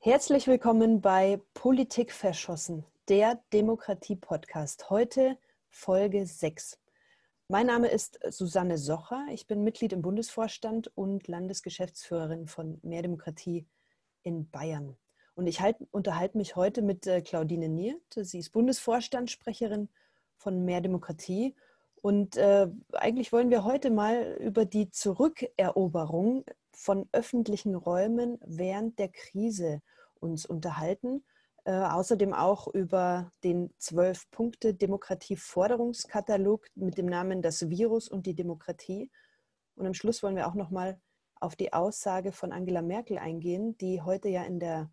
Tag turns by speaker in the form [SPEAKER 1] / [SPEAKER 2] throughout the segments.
[SPEAKER 1] Herzlich willkommen bei Politik verschossen, der Demokratie-Podcast. Heute Folge 6. Mein Name ist Susanne Socher. Ich bin Mitglied im Bundesvorstand und Landesgeschäftsführerin von Mehr Demokratie in Bayern. Und ich halt, unterhalte mich heute mit äh, Claudine Niert. Sie ist Bundesvorstandssprecherin von Mehr Demokratie. Und äh, eigentlich wollen wir heute mal über die Zurückeroberung von öffentlichen Räumen während der Krise uns unterhalten. Äh, außerdem auch über den Zwölf-Punkte-Demokratie-Forderungskatalog mit dem Namen Das Virus und die Demokratie. Und am Schluss wollen wir auch nochmal auf die Aussage von Angela Merkel eingehen, die heute ja in der,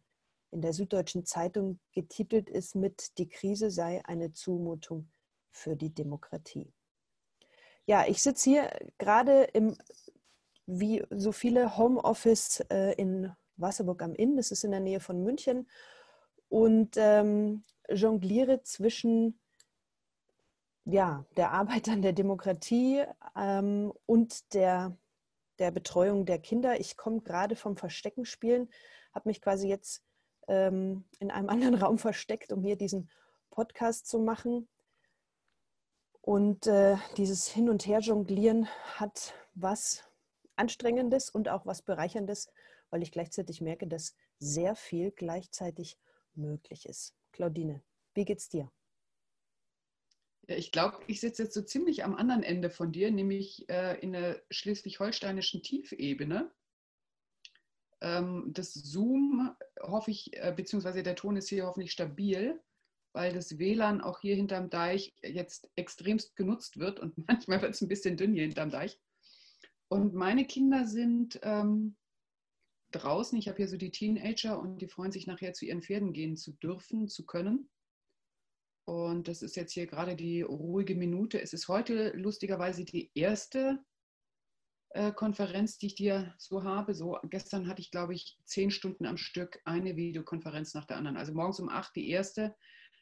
[SPEAKER 1] in der Süddeutschen Zeitung getitelt ist mit Die Krise sei eine Zumutung für die Demokratie. Ja, ich sitze hier gerade im wie so viele Homeoffice äh, in Wasserburg am Inn, das ist in der Nähe von München, und ähm, jongliere zwischen ja, der Arbeit an der Demokratie ähm, und der, der Betreuung der Kinder. Ich komme gerade vom Versteckenspielen, habe mich quasi jetzt ähm, in einem anderen Raum versteckt, um hier diesen Podcast zu machen. Und äh, dieses Hin- und Her-Jonglieren hat was Anstrengendes und auch was Bereicherndes, weil ich gleichzeitig merke, dass sehr viel gleichzeitig möglich ist. Claudine, wie geht's dir?
[SPEAKER 2] Ich glaube, ich sitze jetzt so ziemlich am anderen Ende von dir, nämlich äh, in der schleswig-holsteinischen Tiefebene. Ähm, das Zoom hoffe ich, äh, beziehungsweise der Ton ist hier hoffentlich stabil, weil das WLAN auch hier hinterm Deich jetzt extremst genutzt wird und manchmal wird es ein bisschen dünn hier hinterm Deich. Und meine Kinder sind ähm, draußen. Ich habe hier so die Teenager und die freuen sich nachher zu ihren Pferden gehen zu dürfen, zu können. Und das ist jetzt hier gerade die ruhige Minute. Es ist heute lustigerweise die erste äh, Konferenz, die ich dir so habe. So gestern hatte ich, glaube ich, zehn Stunden am Stück eine Videokonferenz nach der anderen. Also morgens um acht die erste.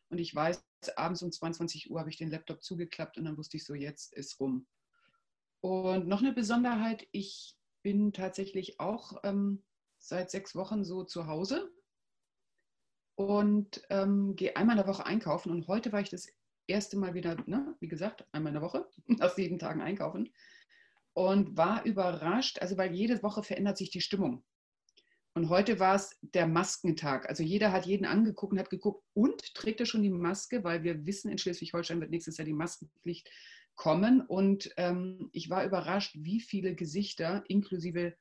[SPEAKER 2] Und ich weiß, abends um 22 Uhr habe ich den Laptop zugeklappt und dann wusste ich so, jetzt ist rum. Und noch eine Besonderheit, ich bin tatsächlich auch ähm, seit sechs Wochen so zu Hause und ähm, gehe einmal in der Woche einkaufen. Und heute war ich das erste Mal wieder, ne, wie gesagt, einmal in der Woche, aus sieben Tagen einkaufen. Und war überrascht, also weil jede Woche verändert sich die Stimmung. Und heute war es der Maskentag. Also jeder hat jeden angeguckt und hat geguckt, und trägt er schon die Maske, weil wir wissen, in Schleswig-Holstein wird nächstes Jahr die Maskenpflicht kommen. Und ähm, ich war überrascht, wie viele Gesichter, inklusive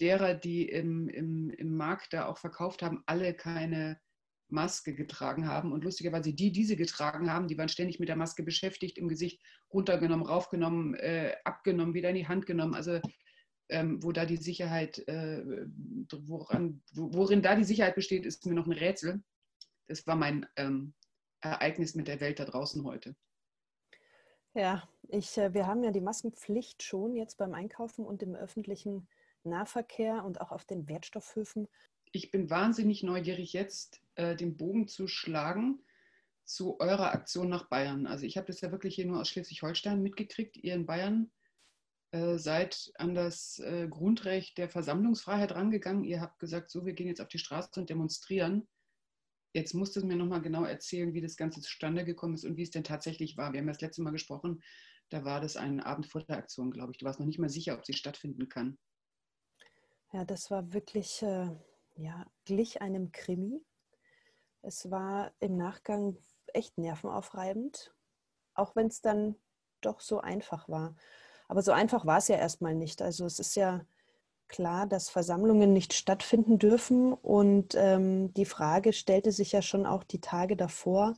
[SPEAKER 2] derer, die im, im, im Markt da auch verkauft haben, alle keine Maske getragen haben. Und lustigerweise die, die sie getragen haben, die waren ständig mit der Maske beschäftigt, im Gesicht runtergenommen, raufgenommen, äh, abgenommen, wieder in die Hand genommen. Also ähm, wo da die Sicherheit, äh, woran, worin da die Sicherheit besteht, ist mir noch ein Rätsel. Das war mein ähm, Ereignis mit der Welt da draußen heute.
[SPEAKER 1] Ja, ich, äh, wir haben ja die Maskenpflicht schon jetzt beim Einkaufen und im öffentlichen Nahverkehr und auch auf den Wertstoffhöfen.
[SPEAKER 2] Ich bin wahnsinnig neugierig jetzt, äh, den Bogen zu schlagen zu eurer Aktion nach Bayern. Also ich habe das ja wirklich hier nur aus Schleswig-Holstein mitgekriegt. Ihr in Bayern seid an das äh, Grundrecht der Versammlungsfreiheit rangegangen. Ihr habt gesagt, so, wir gehen jetzt auf die Straße und demonstrieren. Jetzt musst du mir nochmal genau erzählen, wie das Ganze zustande gekommen ist und wie es denn tatsächlich war. Wir haben das letzte Mal gesprochen, da war das ein Abend vor der Aktion, glaube ich. Du warst noch nicht mal sicher, ob sie stattfinden kann.
[SPEAKER 1] Ja, das war wirklich, äh, ja, glich einem Krimi. Es war im Nachgang echt nervenaufreibend, auch wenn es dann doch so einfach war. Aber so einfach war es ja erstmal nicht. Also es ist ja klar, dass Versammlungen nicht stattfinden dürfen. Und ähm, die Frage stellte sich ja schon auch die Tage davor.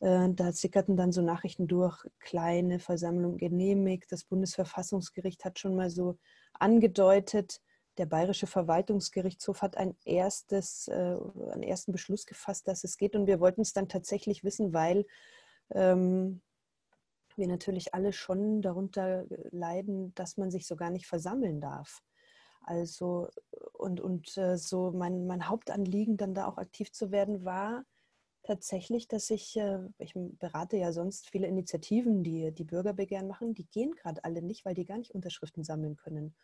[SPEAKER 1] Äh, da sickerten dann so Nachrichten durch, kleine Versammlung genehmigt. Das Bundesverfassungsgericht hat schon mal so angedeutet, der Bayerische Verwaltungsgerichtshof hat ein erstes, äh, einen ersten Beschluss gefasst, dass es geht. Und wir wollten es dann tatsächlich wissen, weil ähm, wir natürlich alle schon darunter leiden, dass man sich so gar nicht versammeln darf. Also und, und äh, so mein, mein Hauptanliegen, dann da auch aktiv zu werden, war tatsächlich, dass ich, äh, ich berate ja sonst viele Initiativen, die die Bürgerbegehren machen, die gehen gerade alle nicht, weil die gar nicht Unterschriften sammeln können.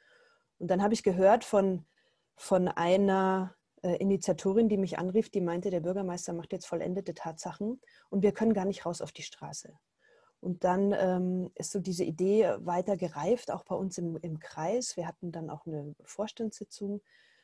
[SPEAKER 1] Und dann habe ich gehört von, von einer äh, Initiatorin, die mich anrief, die meinte, der Bürgermeister macht jetzt vollendete Tatsachen und wir können gar nicht raus auf die Straße. Und dann ähm, ist so diese Idee weiter gereift, auch bei uns im, im Kreis. Wir hatten dann auch eine Vorstandssitzung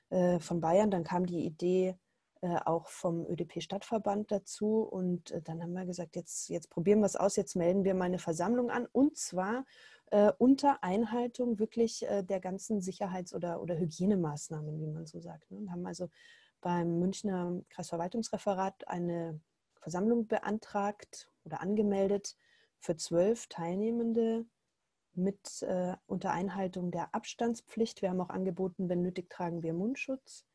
[SPEAKER 1] äh, von Bayern. Dann kam die Idee äh, auch vom ÖDP-Stadtverband dazu. Und äh, dann haben wir gesagt, jetzt, jetzt probieren wir es aus, jetzt melden wir mal eine Versammlung an. Und zwar äh, unter Einhaltung wirklich äh, der ganzen Sicherheits- oder, oder Hygienemaßnahmen, wie man so sagt. Ne? Und haben also beim Münchner Kreisverwaltungsreferat eine Versammlung beantragt oder angemeldet für zwölf Teilnehmende mit äh, unter Einhaltung der Abstandspflicht. Wir haben auch angeboten, wenn nötig, tragen wir Mundschutz.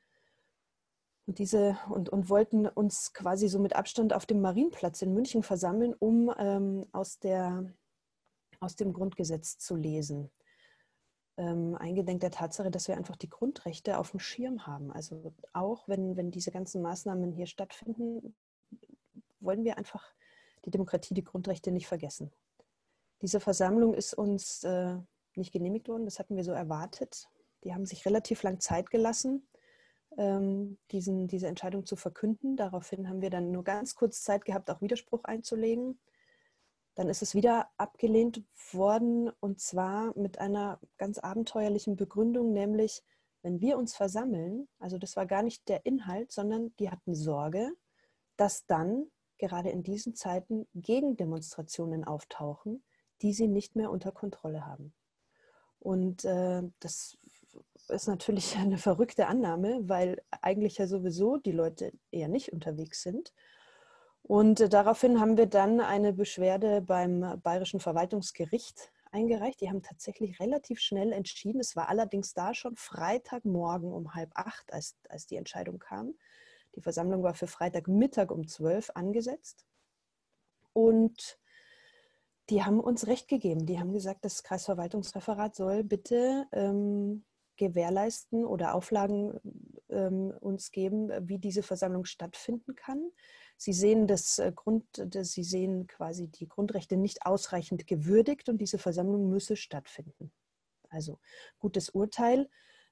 [SPEAKER 1] Und, diese, und, und wollten uns quasi so mit Abstand auf dem Marienplatz in München versammeln, um ähm, aus, der, aus dem Grundgesetz zu lesen. Ähm, eingedenk der Tatsache, dass wir einfach die Grundrechte auf dem Schirm haben. Also auch wenn, wenn diese ganzen Maßnahmen hier stattfinden, wollen wir einfach die Demokratie, die Grundrechte nicht vergessen. Diese Versammlung ist uns äh, nicht genehmigt worden, das hatten wir so erwartet. Die haben sich relativ lang Zeit gelassen, ähm, diesen, diese Entscheidung zu verkünden. Daraufhin haben wir dann nur ganz kurz Zeit gehabt, auch Widerspruch einzulegen. Dann ist es wieder abgelehnt worden und zwar mit einer ganz abenteuerlichen Begründung, nämlich wenn wir uns versammeln, also das war gar nicht der Inhalt, sondern die hatten Sorge, dass dann gerade in diesen Zeiten Gegendemonstrationen auftauchen, die sie nicht mehr unter Kontrolle haben. Und äh, das ist natürlich eine verrückte Annahme, weil eigentlich ja sowieso die Leute eher nicht unterwegs sind. Und äh, daraufhin haben wir dann eine Beschwerde beim Bayerischen Verwaltungsgericht eingereicht. Die haben tatsächlich relativ schnell entschieden. Es war allerdings da schon Freitagmorgen um halb acht, als, als die Entscheidung kam. Die Versammlung war für Freitagmittag um 12 angesetzt. Und die haben uns Recht gegeben. Die haben gesagt, das Kreisverwaltungsreferat soll bitte ähm, gewährleisten oder Auflagen ähm, uns geben, wie diese Versammlung stattfinden kann. Sie sehen, das äh, Grund, das, sie sehen quasi die Grundrechte nicht ausreichend gewürdigt und diese Versammlung müsse stattfinden. Also gutes Urteil.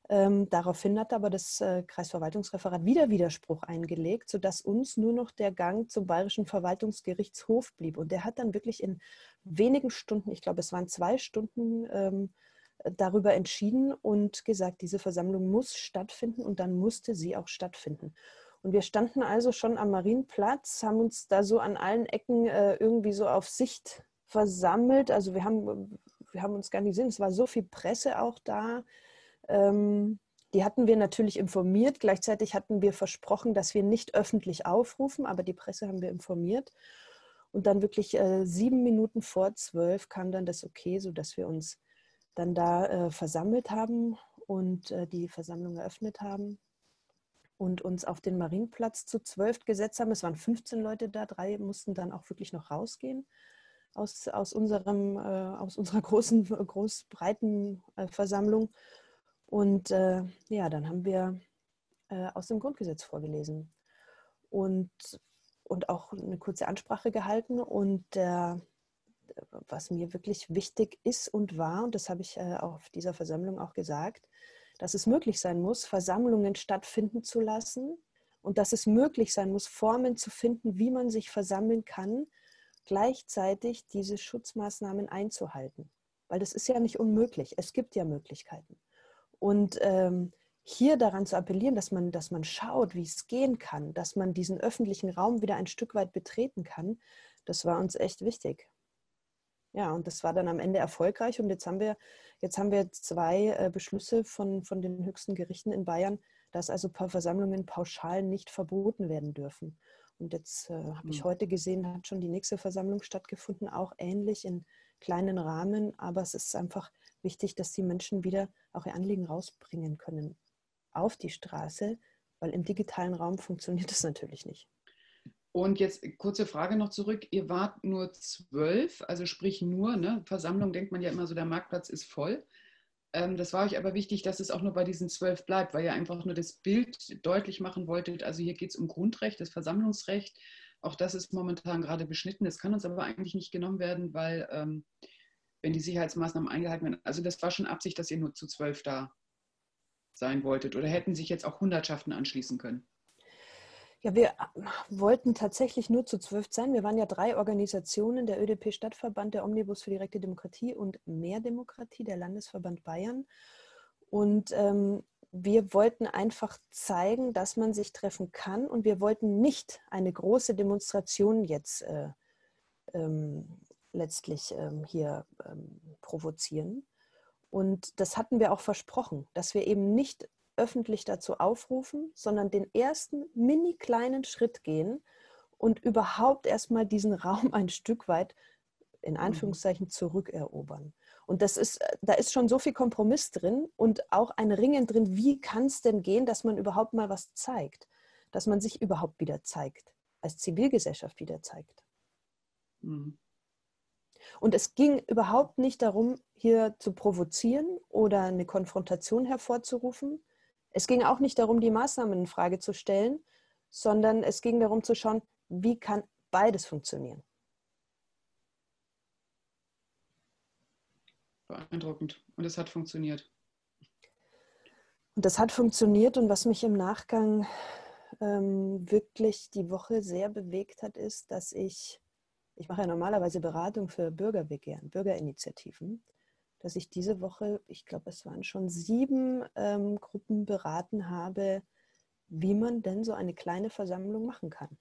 [SPEAKER 1] Ähm, daraufhin hat aber das äh, Kreisverwaltungsreferat wieder Widerspruch eingelegt, sodass uns nur noch der Gang zum Bayerischen Verwaltungsgerichtshof blieb. Und der hat dann wirklich in wenigen Stunden, ich glaube, es waren zwei Stunden, ähm, darüber entschieden und gesagt, diese Versammlung muss stattfinden und dann musste sie auch stattfinden. Und wir standen also schon am Marienplatz, haben uns da so an allen Ecken äh, irgendwie so auf Sicht versammelt. Also wir haben, wir haben uns gar nicht gesehen, es war so viel Presse auch da. Ähm, die hatten wir natürlich informiert. Gleichzeitig hatten wir versprochen, dass wir nicht öffentlich aufrufen, aber die Presse haben wir informiert. Und dann wirklich äh, sieben Minuten vor zwölf kam dann das Okay, sodass wir uns dann da äh, versammelt haben und äh, die Versammlung eröffnet haben und uns auf den Marienplatz zu zwölf gesetzt haben. Es waren 15 Leute da, drei mussten dann auch wirklich noch rausgehen aus, aus, unserem, äh, aus unserer großen, groß breiten äh, Versammlung. Und äh, ja, dann haben wir äh, aus dem Grundgesetz vorgelesen und, und auch eine kurze Ansprache gehalten. Und der, was mir wirklich wichtig ist und war, und das habe ich äh, auf dieser Versammlung auch gesagt, dass es möglich sein muss, Versammlungen stattfinden zu lassen und dass es möglich sein muss, Formen zu finden, wie man sich versammeln kann, gleichzeitig diese Schutzmaßnahmen einzuhalten. Weil das ist ja nicht unmöglich. Es gibt ja Möglichkeiten. Und ähm, hier daran zu appellieren, dass man, dass man schaut, wie es gehen kann, dass man diesen öffentlichen Raum wieder ein Stück weit betreten kann, das war uns echt wichtig. Ja, und das war dann am Ende erfolgreich. Und jetzt haben wir, jetzt haben wir zwei äh, Beschlüsse von, von den höchsten Gerichten in Bayern, dass also Versammlungen pauschal nicht verboten werden dürfen. Und jetzt äh, habe ich hm. heute gesehen, hat schon die nächste Versammlung stattgefunden, auch ähnlich in kleinen Rahmen. Aber es ist einfach wichtig, dass die Menschen wieder auch ihr Anliegen rausbringen können auf die Straße, weil im digitalen Raum funktioniert das natürlich nicht.
[SPEAKER 2] Und jetzt kurze Frage noch zurück. Ihr wart nur zwölf, also sprich nur, ne? Versammlung denkt man ja immer so, der Marktplatz ist voll. Ähm, das war euch aber wichtig, dass es auch nur bei diesen zwölf bleibt, weil ihr einfach nur das Bild deutlich machen wolltet. Also hier geht es um Grundrecht, das Versammlungsrecht. Auch das ist momentan gerade beschnitten. Das kann uns aber eigentlich nicht genommen werden, weil ähm, wenn die Sicherheitsmaßnahmen eingehalten werden. Also das war schon Absicht, dass ihr nur zu zwölf da sein wolltet? Oder hätten sich jetzt auch Hundertschaften anschließen können?
[SPEAKER 1] Ja, wir wollten tatsächlich nur zu zwölf sein. Wir waren ja drei Organisationen, der ÖDP-Stadtverband, der Omnibus für direkte Demokratie und Mehr Demokratie, der Landesverband Bayern. Und ähm, wir wollten einfach zeigen, dass man sich treffen kann und wir wollten nicht eine große Demonstration jetzt äh, ähm, letztlich ähm, hier ähm, provozieren. Und das hatten wir auch versprochen, dass wir eben nicht öffentlich dazu aufrufen, sondern den ersten mini kleinen Schritt gehen und überhaupt erstmal diesen Raum ein Stück weit in mhm. Anführungszeichen zurückerobern. Und das ist, da ist schon so viel Kompromiss drin und auch ein Ringen drin, wie kann es denn gehen, dass man überhaupt mal was zeigt, dass man sich überhaupt wieder zeigt, als Zivilgesellschaft wieder zeigt. Mhm. Und es ging überhaupt nicht darum, hier zu provozieren oder eine Konfrontation hervorzurufen. Es ging auch nicht darum, die Maßnahmen in Frage zu stellen, sondern es ging darum zu schauen, wie kann beides funktionieren.
[SPEAKER 2] Beeindruckend. Und es hat funktioniert.
[SPEAKER 1] Und das hat funktioniert. Und was mich im Nachgang ähm, wirklich die Woche sehr bewegt hat, ist, dass ich ich mache ja normalerweise Beratung für Bürgerbegehren, Bürgerinitiativen, dass ich diese Woche, ich glaube, es waren schon sieben ähm, Gruppen beraten habe, wie man denn so eine kleine Versammlung machen kann.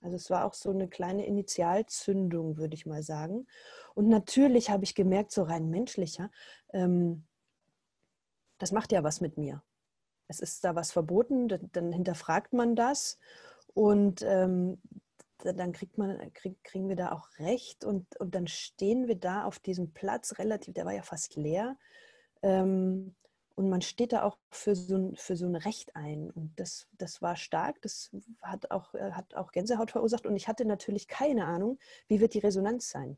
[SPEAKER 1] Also es war auch so eine kleine Initialzündung, würde ich mal sagen. Und natürlich habe ich gemerkt, so rein menschlicher, ähm, das macht ja was mit mir. Es ist da was verboten, dann, hinterfragt man das. Und ähm, dann kriegt man, krieg, kriegen wir da auch recht und, und dann stehen wir da auf diesem Platz relativ, der war ja fast leer. Ähm, und man steht da auch für so ein, für so ein Recht ein. Und das, das war stark, das hat auch, äh, hat auch Gänsehaut verursacht. Und ich hatte natürlich keine Ahnung, wie wird die Resonanz sein.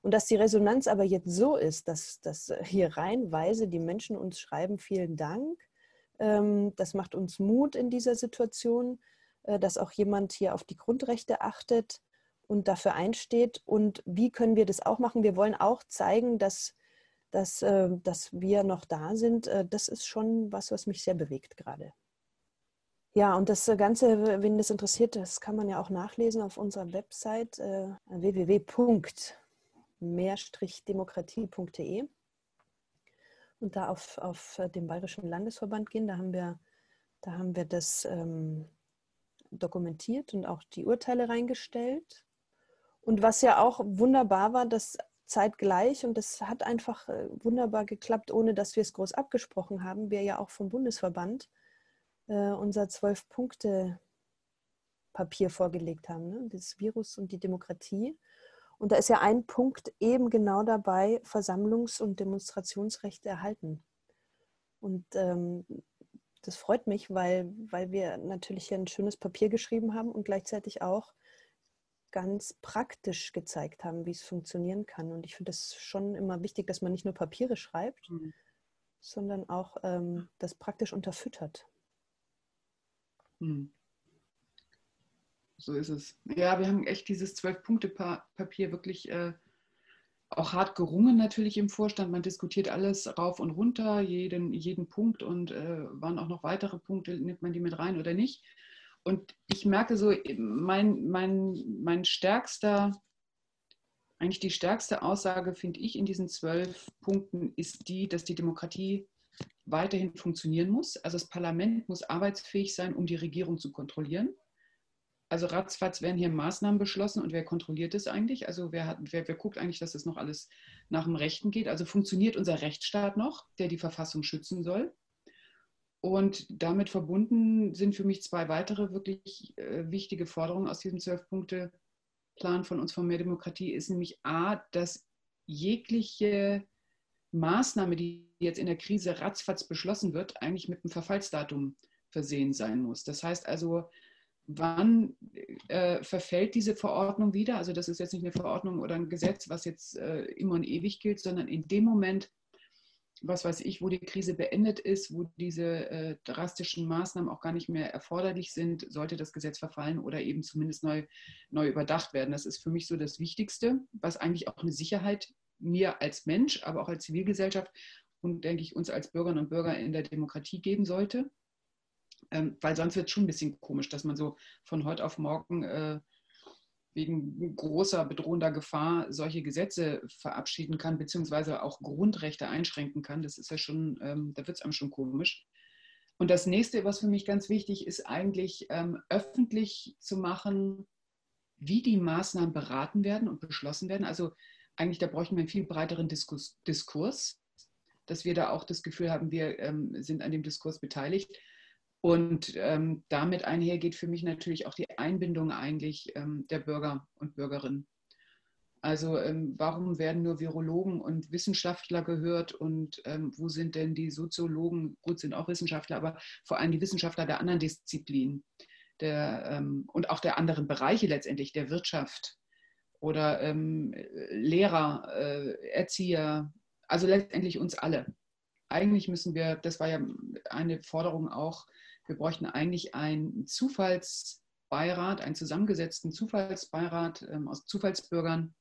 [SPEAKER 1] Und dass die Resonanz aber jetzt so ist, dass, dass hier reihenweise die Menschen uns schreiben, vielen Dank. Ähm, das macht uns Mut in dieser Situation. Äh, dass auch jemand hier auf die Grundrechte achtet und dafür einsteht. Und wie können wir das auch machen? Wir wollen auch zeigen, dass, dass, äh, dass wir noch da sind. Äh, das ist schon was, was mich sehr bewegt gerade. Ja, und das Ganze, wenn das interessiert, das kann man ja auch nachlesen auf unserer Website www.mehr-demokratie.de und da auf, auf den Bayerischen Landesverband gehen. Da haben wir, da haben wir das ähm, dokumentiert und auch die Urteile reingestellt. Und was ja auch wunderbar war, dass zeitgleich, und das hat einfach äh, wunderbar geklappt, ohne dass wir es groß abgesprochen haben, wir ja auch vom Bundesverband äh, unser Zwölf-Punkte-Papier vorgelegt haben, ne? das Virus und die Demokratie. Und da ist ja ein Punkt eben genau dabei, Versammlungs- und Demonstrationsrechte erhalten. Und ähm, das freut mich, weil, weil wir natürlich hier ein schönes Papier geschrieben haben und gleichzeitig auch ganz praktisch gezeigt haben, wie es funktionieren kann. Und ich finde es schon immer wichtig, dass man nicht nur Papiere schreibt, mhm. sondern auch ähm, das praktisch unterfüttert.
[SPEAKER 2] Mhm. So ist es. Ja, wir haben echt dieses Zwölf-Punkte-Papier wirklich äh, auch hart gerungen natürlich im Vorstand. Man diskutiert alles rauf und runter, jeden, jeden Punkt und äh, waren auch noch weitere Punkte, nimmt man die mit rein oder nicht. Und ich merke so, mein, mein, mein stärkster, eigentlich die stärkste Aussage, finde ich, in diesen zwölf Punkten ist die, dass die Demokratie weiterhin funktionieren muss. Also das Parlament muss arbeitsfähig sein, um die Regierung zu kontrollieren. Also ratzfatz werden hier Maßnahmen beschlossen und wer kontrolliert es eigentlich? Also wer, hat, wer, wer guckt eigentlich, dass das noch alles nach dem Rechten geht? Also funktioniert unser Rechtsstaat noch, der die Verfassung schützen soll? Und damit verbunden sind für mich zwei weitere wirklich äh, wichtige Forderungen aus diesem Zwölf-Punkte-Plan von uns von Mehr Demokratie, ist nämlich A, dass jegliche Maßnahme, die jetzt in der Krise ratzfatz beschlossen wird, eigentlich mit einem Verfallsdatum versehen sein muss. Das heißt also, wann äh, verfällt diese Verordnung wieder? Also das ist jetzt nicht eine Verordnung oder ein Gesetz, was jetzt äh, immer und ewig gilt, sondern in dem Moment, was weiß ich, wo die Krise beendet ist, wo diese äh, drastischen Maßnahmen auch gar nicht mehr erforderlich sind, sollte das Gesetz verfallen oder eben zumindest neu, neu überdacht werden. Das ist für mich so das Wichtigste, was eigentlich auch eine Sicherheit mir als Mensch, aber auch als Zivilgesellschaft und, denke ich, uns als Bürgerinnen und Bürger in der Demokratie geben sollte. Ähm, weil sonst wird es schon ein bisschen komisch, dass man so von heute auf morgen äh, wegen großer bedrohender Gefahr solche Gesetze verabschieden kann, beziehungsweise auch Grundrechte einschränken kann. Das ist ja schon, ähm, da wird es einem schon komisch. Und das nächste, was für mich ganz wichtig ist, eigentlich ähm, öffentlich zu machen, wie die Maßnahmen beraten werden und beschlossen werden. Also eigentlich, da bräuchten wir einen viel breiteren Diskurs, Diskurs dass wir da auch das Gefühl haben, wir ähm, sind an dem Diskurs beteiligt. Und ähm, damit einhergeht für mich natürlich auch die Einbindung eigentlich ähm, der Bürger und Bürgerinnen. Also ähm, warum werden nur Virologen und Wissenschaftler gehört und ähm, wo sind denn die Soziologen, gut sind auch Wissenschaftler, aber vor allem die Wissenschaftler der anderen Disziplinen der, ähm, und auch der anderen Bereiche letztendlich, der Wirtschaft oder ähm, Lehrer, äh, Erzieher, also letztendlich uns alle. Eigentlich müssen wir, das war ja eine Forderung auch, wir bräuchten eigentlich einen Zufallsbeirat, einen zusammengesetzten Zufallsbeirat ähm, aus Zufallsbürgern,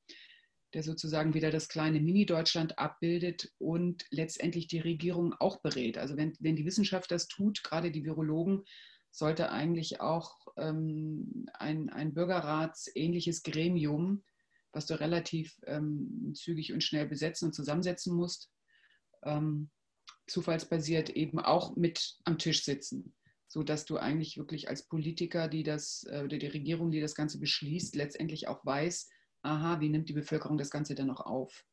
[SPEAKER 2] der sozusagen wieder das kleine Mini-Deutschland abbildet und letztendlich die Regierung auch berät. Also wenn, wenn die Wissenschaft das tut, gerade die Virologen, sollte eigentlich auch ähm, ein, ein bürgerratsähnliches Gremium, was du relativ ähm, zügig und schnell besetzen und zusammensetzen musst, ähm, zufallsbasiert eben auch mit am Tisch sitzen so dass du eigentlich wirklich als Politiker, die das, äh, oder die Regierung, die das Ganze beschließt, letztendlich auch weiß, aha, wie nimmt die Bevölkerung das Ganze dann noch auf?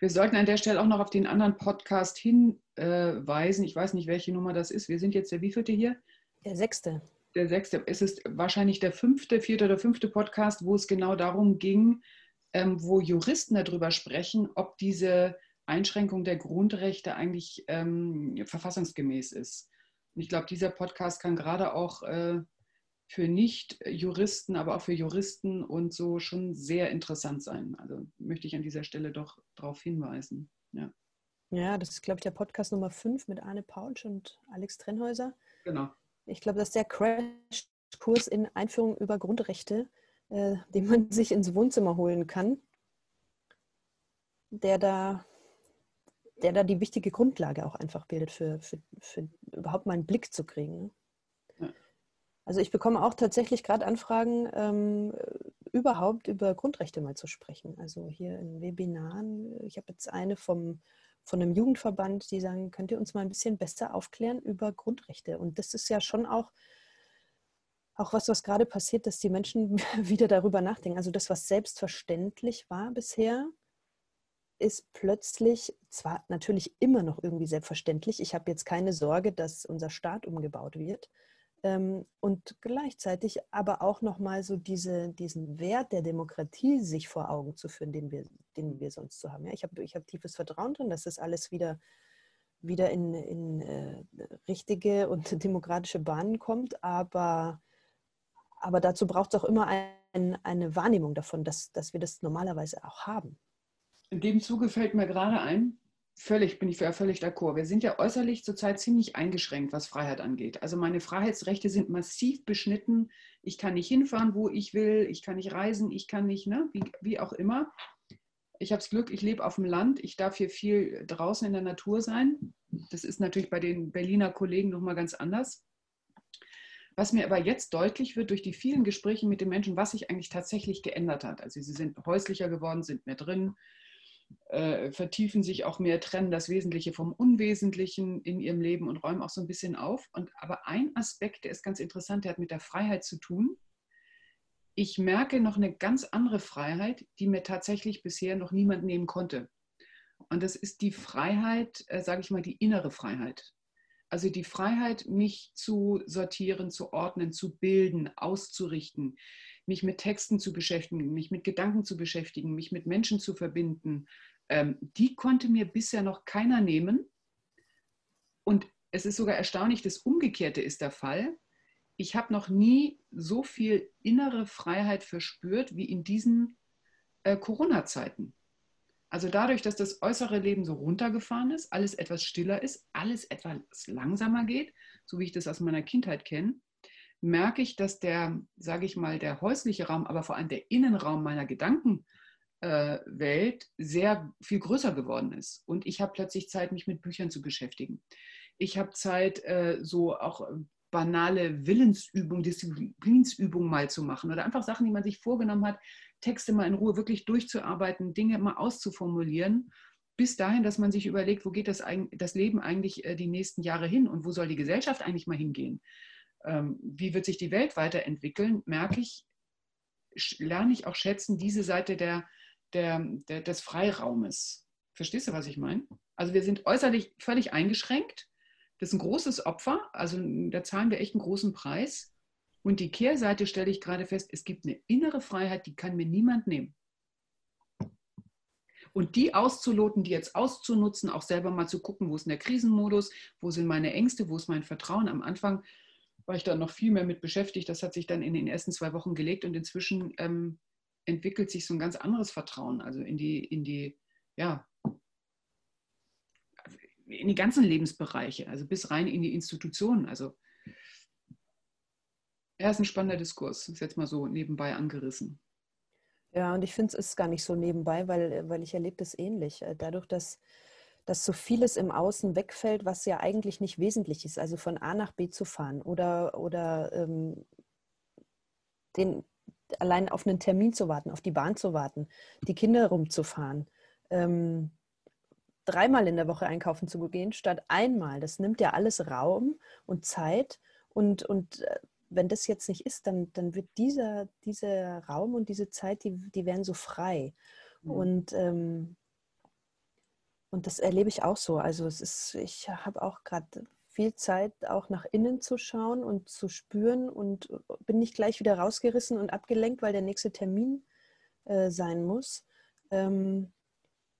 [SPEAKER 2] Wir sollten an der Stelle auch noch auf den anderen Podcast hinweisen. Ich weiß nicht, welche Nummer das ist. Wir sind jetzt der wievielte hier?
[SPEAKER 1] Der sechste.
[SPEAKER 2] Der sechste. Es ist wahrscheinlich der fünfte, vierte oder fünfte Podcast, wo es genau darum ging, ähm, wo Juristen darüber sprechen, ob diese Einschränkung der Grundrechte eigentlich ähm, verfassungsgemäß ist. Und ich glaube, dieser Podcast kann gerade auch äh, für Nicht-Juristen, aber auch für Juristen und so schon sehr interessant sein. Also möchte ich an dieser Stelle doch darauf hinweisen. Ja.
[SPEAKER 1] ja, das ist, glaube ich, der Podcast Nummer 5 mit Arne Paulsch und Alex Trennhäuser.
[SPEAKER 2] Genau.
[SPEAKER 1] Ich glaube, das ist der Crash-Kurs in Einführung über Grundrechte, äh, den man sich ins Wohnzimmer holen kann, der da der da die wichtige Grundlage auch einfach bildet, für, für, für überhaupt mal einen Blick zu kriegen. Ja. Also ich bekomme auch tatsächlich gerade Anfragen, ähm, überhaupt über Grundrechte mal zu sprechen. Also hier in Webinaren, ich habe jetzt eine vom, von einem Jugendverband, die sagen, könnt ihr uns mal ein bisschen besser aufklären über Grundrechte? Und das ist ja schon auch, auch was, was gerade passiert, dass die Menschen wieder darüber nachdenken. Also das, was selbstverständlich war bisher, ist plötzlich zwar natürlich immer noch irgendwie selbstverständlich, ich habe jetzt keine Sorge, dass unser Staat umgebaut wird, ähm, und gleichzeitig aber auch nochmal so diese, diesen Wert der Demokratie sich vor Augen zu führen, den wir, den wir sonst so haben. Ja, ich habe ich hab tiefes Vertrauen drin, dass das alles wieder, wieder in, in äh, richtige und demokratische Bahnen kommt, aber, aber dazu braucht es auch immer ein, eine Wahrnehmung davon, dass, dass wir das normalerweise auch haben
[SPEAKER 2] in dem Zuge fällt mir gerade ein, völlig, bin ich für völlig d'accord. Wir sind ja äußerlich zurzeit ziemlich eingeschränkt, was Freiheit angeht. Also meine Freiheitsrechte sind massiv beschnitten. Ich kann nicht hinfahren, wo ich will. Ich kann nicht reisen. Ich kann nicht, ne, wie, wie auch immer. Ich habe das Glück, ich lebe auf dem Land. Ich darf hier viel draußen in der Natur sein. Das ist natürlich bei den Berliner Kollegen nochmal ganz anders. Was mir aber jetzt deutlich wird durch die vielen Gespräche mit den Menschen, was sich eigentlich tatsächlich geändert hat. Also sie sind häuslicher geworden, sind mehr drin, äh, vertiefen sich auch mehr, trennen das Wesentliche vom Unwesentlichen in ihrem Leben und räumen auch so ein bisschen auf. Und aber ein Aspekt, der ist ganz interessant, der hat mit der Freiheit zu tun. Ich merke noch eine ganz andere Freiheit, die mir tatsächlich bisher noch niemand nehmen konnte. Und das ist die Freiheit, äh, sage ich mal, die innere Freiheit. Also die Freiheit, mich zu sortieren, zu ordnen, zu bilden, auszurichten, mich mit Texten zu beschäftigen, mich mit Gedanken zu beschäftigen, mich mit Menschen zu verbinden, ähm, die konnte mir bisher noch keiner nehmen. Und es ist sogar erstaunlich, das Umgekehrte ist der Fall. Ich habe noch nie so viel innere Freiheit verspürt wie in diesen äh, Corona-Zeiten. Also dadurch, dass das äußere Leben so runtergefahren ist, alles etwas stiller ist, alles etwas langsamer geht, so wie ich das aus meiner Kindheit kenne, merke ich, dass der, sage ich mal, der häusliche Raum, aber vor allem der Innenraum meiner Gedanken äh, sehr viel größer geworden ist. Und ich habe plötzlich Zeit, mich mit Büchern zu beschäftigen. Ich habe Zeit, äh, so auch banale Willensübungen, Disziplinsübungen mal zu machen oder einfach Sachen, die man sich vorgenommen hat, Texte mal in Ruhe wirklich durchzuarbeiten, Dinge mal auszuformulieren, bis dahin, dass man sich überlegt, wo geht das, das Leben eigentlich äh, die nächsten Jahre hin und wo soll die Gesellschaft eigentlich mal hingehen? Ähm, wie wird sich die Welt weiterentwickeln? Merke ich, lerne ich auch schätzen, diese Seite der, der, der, des Freiraumes. Verstehst du, was ich meine? Also wir sind äußerlich völlig eingeschränkt. Das ist ein großes Opfer, also da zahlen wir echt einen großen Preis. Und die Kehrseite stelle ich gerade fest, es gibt eine innere Freiheit, die kann mir niemand nehmen. Und die auszuloten, die jetzt auszunutzen, auch selber mal zu gucken, wo ist der Krisenmodus, wo sind meine Ängste, wo ist mein Vertrauen. Am Anfang war ich da noch viel mehr mit beschäftigt. Das hat sich dann in den ersten zwei Wochen gelegt und inzwischen ähm, entwickelt sich so ein ganz anderes Vertrauen, also in die, in die, ja, in die ganzen Lebensbereiche, also bis rein in die Institutionen. Also er ist ein spannender Diskurs, ist jetzt mal so nebenbei angerissen.
[SPEAKER 1] Ja, und ich finde, es ist gar nicht so nebenbei, weil, weil ich erlebe das ähnlich. Äh, dadurch, dass, dass so vieles im Außen wegfällt, was ja eigentlich nicht wesentlich ist, also von A nach B zu fahren oder, oder ähm, den, allein auf einen Termin zu warten, auf die Bahn zu warten, die Kinder rumzufahren, ähm, dreimal in der Woche einkaufen zu gehen, statt einmal. Das nimmt ja alles Raum und Zeit und, und äh, wenn das jetzt nicht ist, dann, dann wird dieser, dieser Raum und diese Zeit, die, die werden so frei. Mhm. Und, ähm, und das erlebe ich auch so. Also es ist, ich habe auch gerade viel Zeit, auch nach innen zu schauen und zu spüren und bin nicht gleich wieder rausgerissen und abgelenkt, weil der nächste Termin äh, sein muss. Ähm,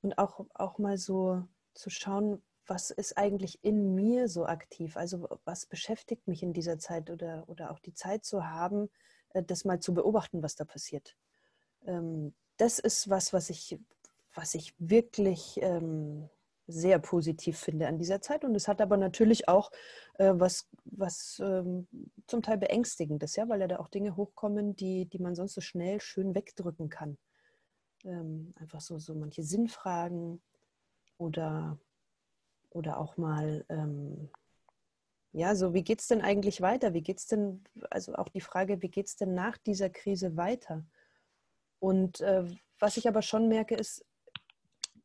[SPEAKER 1] und auch, auch mal so zu schauen, was ist eigentlich in mir so aktiv? Also was beschäftigt mich in dieser Zeit oder, oder auch die Zeit zu haben, äh, das mal zu beobachten, was da passiert. Ähm, das ist was, was ich, was ich wirklich ähm, sehr positiv finde an dieser Zeit. Und es hat aber natürlich auch äh, was, was ähm, zum Teil beängstigendes, ja, weil ja da auch Dinge hochkommen, die, die man sonst so schnell schön wegdrücken kann. einfach so, so manche Sinnfragen oder oder auch mal, ähm, ja, so wie geht es denn eigentlich weiter? Wie geht es denn, also auch die Frage, wie geht es denn nach dieser Krise weiter? Und äh, was ich aber schon merke, ist,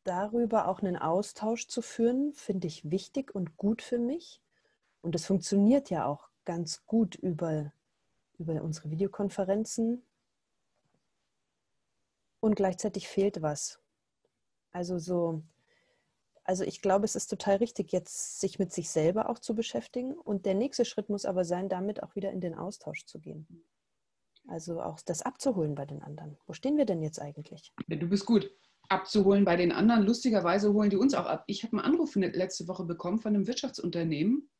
[SPEAKER 1] darüber auch einen Austausch zu führen, finde ich wichtig und gut für mich. Und das funktioniert ja auch ganz gut über, über unsere Videokonferenzen. Und gleichzeitig fehlt was. Also so also ich glaube, es ist total richtig, jetzt sich mit sich selber auch zu beschäftigen. Und der nächste Schritt muss aber sein, damit auch wieder in den Austausch zu gehen. Also auch das abzuholen bei den anderen. Wo stehen wir denn jetzt eigentlich?
[SPEAKER 2] Du bist gut. Abzuholen bei den anderen. Lustigerweise holen die uns auch ab. Ich habe einen Anruf letzte Woche bekommen von einem Wirtschaftsunternehmen,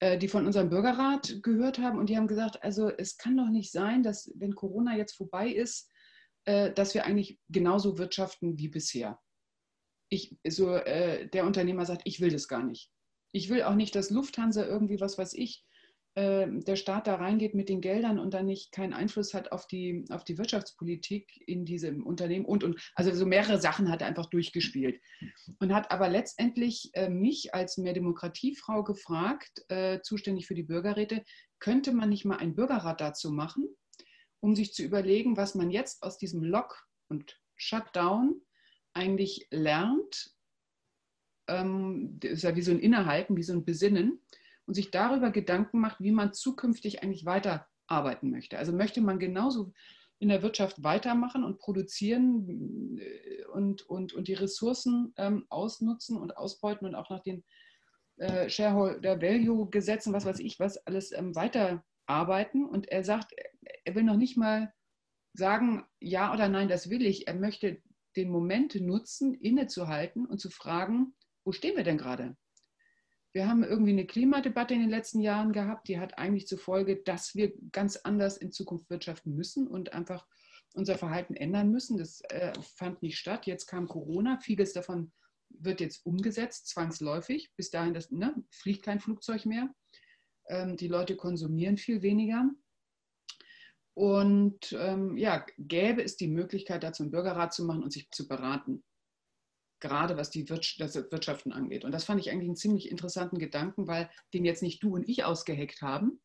[SPEAKER 2] äh, die von unserem Bürgerrat gehört haben und die haben gesagt, also es kann doch nicht sein, dass wenn Corona jetzt vorbei ist, äh, dass wir eigentlich genauso wirtschaften wie bisher ich, so, äh, der Unternehmer sagt, ich will das gar nicht. Ich will auch nicht, dass Lufthansa irgendwie, was weiß ich, äh, der Staat da reingeht mit den Geldern und dann nicht keinen Einfluss hat auf die, auf die Wirtschaftspolitik in diesem Unternehmen und, und also so mehrere Sachen hat er einfach durchgespielt. Und hat aber letztendlich äh, mich als mehr Demokratiefrau gefragt, äh, zuständig für die Bürgerräte, könnte man nicht mal einen Bürgerrat dazu machen, um sich zu überlegen, was man jetzt aus diesem Lock und Shutdown eigentlich lernt, ähm, ist ja wie so ein Innehalten, wie so ein Besinnen und sich darüber Gedanken macht, wie man zukünftig eigentlich weiterarbeiten möchte. Also möchte man genauso in der Wirtschaft weitermachen und produzieren äh, und, und, und die Ressourcen ähm, ausnutzen und ausbeuten und auch nach den äh, Shareholder Value Gesetzen, was weiß ich, was alles ähm, weiterarbeiten. Und er sagt, er will noch nicht mal sagen, ja oder nein, das will ich. Er möchte den Moment nutzen, innezuhalten und zu fragen, wo stehen wir denn gerade? Wir haben irgendwie eine Klimadebatte in den letzten Jahren gehabt, die hat eigentlich zur Folge, dass wir ganz anders in Zukunft wirtschaften müssen und einfach unser Verhalten ändern müssen. Das äh, fand nicht statt. Jetzt kam Corona. Vieles davon wird jetzt umgesetzt, zwangsläufig. Bis dahin das, ne, fliegt kein Flugzeug mehr. Ähm, die Leute konsumieren viel weniger. Und ähm, ja, gäbe es die Möglichkeit, dazu einen Bürgerrat zu machen und sich zu beraten. Gerade was die Wirtschaften angeht. Und das fand ich eigentlich einen ziemlich interessanten Gedanken, weil den jetzt nicht du und ich ausgeheckt haben.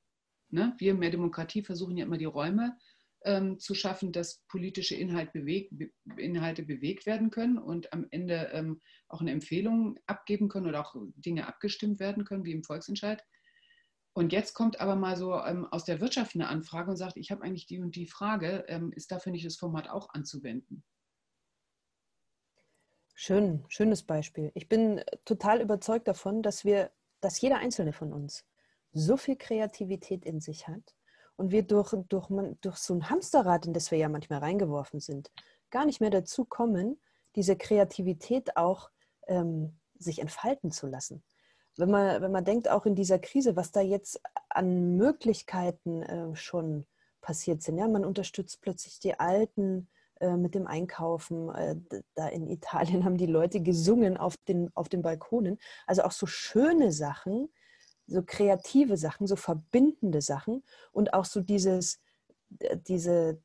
[SPEAKER 2] Ne? Wir mehr Demokratie versuchen ja immer die Räume ähm, zu schaffen, dass politische Inhalt beweg, Be Inhalte bewegt werden können und am Ende ähm, auch eine Empfehlung abgeben können oder auch Dinge abgestimmt werden können, wie im Volksentscheid. Und jetzt kommt aber mal so ähm, aus der Wirtschaft eine Anfrage und sagt, ich habe eigentlich die und die Frage, ähm, ist dafür nicht das Format auch anzuwenden?
[SPEAKER 1] Schön, schönes Beispiel. Ich bin total überzeugt davon, dass wir, dass jeder einzelne von uns so viel Kreativität in sich hat und wir durch, durch, durch so ein Hamsterrad, in das wir ja manchmal reingeworfen sind, gar nicht mehr dazu kommen, diese Kreativität auch ähm, sich entfalten zu lassen wenn man, wenn man denkt, auch in dieser Krise, was da jetzt an Möglichkeiten äh, schon passiert sind. Ja, man unterstützt plötzlich die Alten äh, mit dem Einkaufen. Äh, da in Italien haben die Leute gesungen auf den, auf den Balkonen. Also auch so schöne Sachen, so kreative Sachen, so verbindende Sachen und auch so dieses, diese,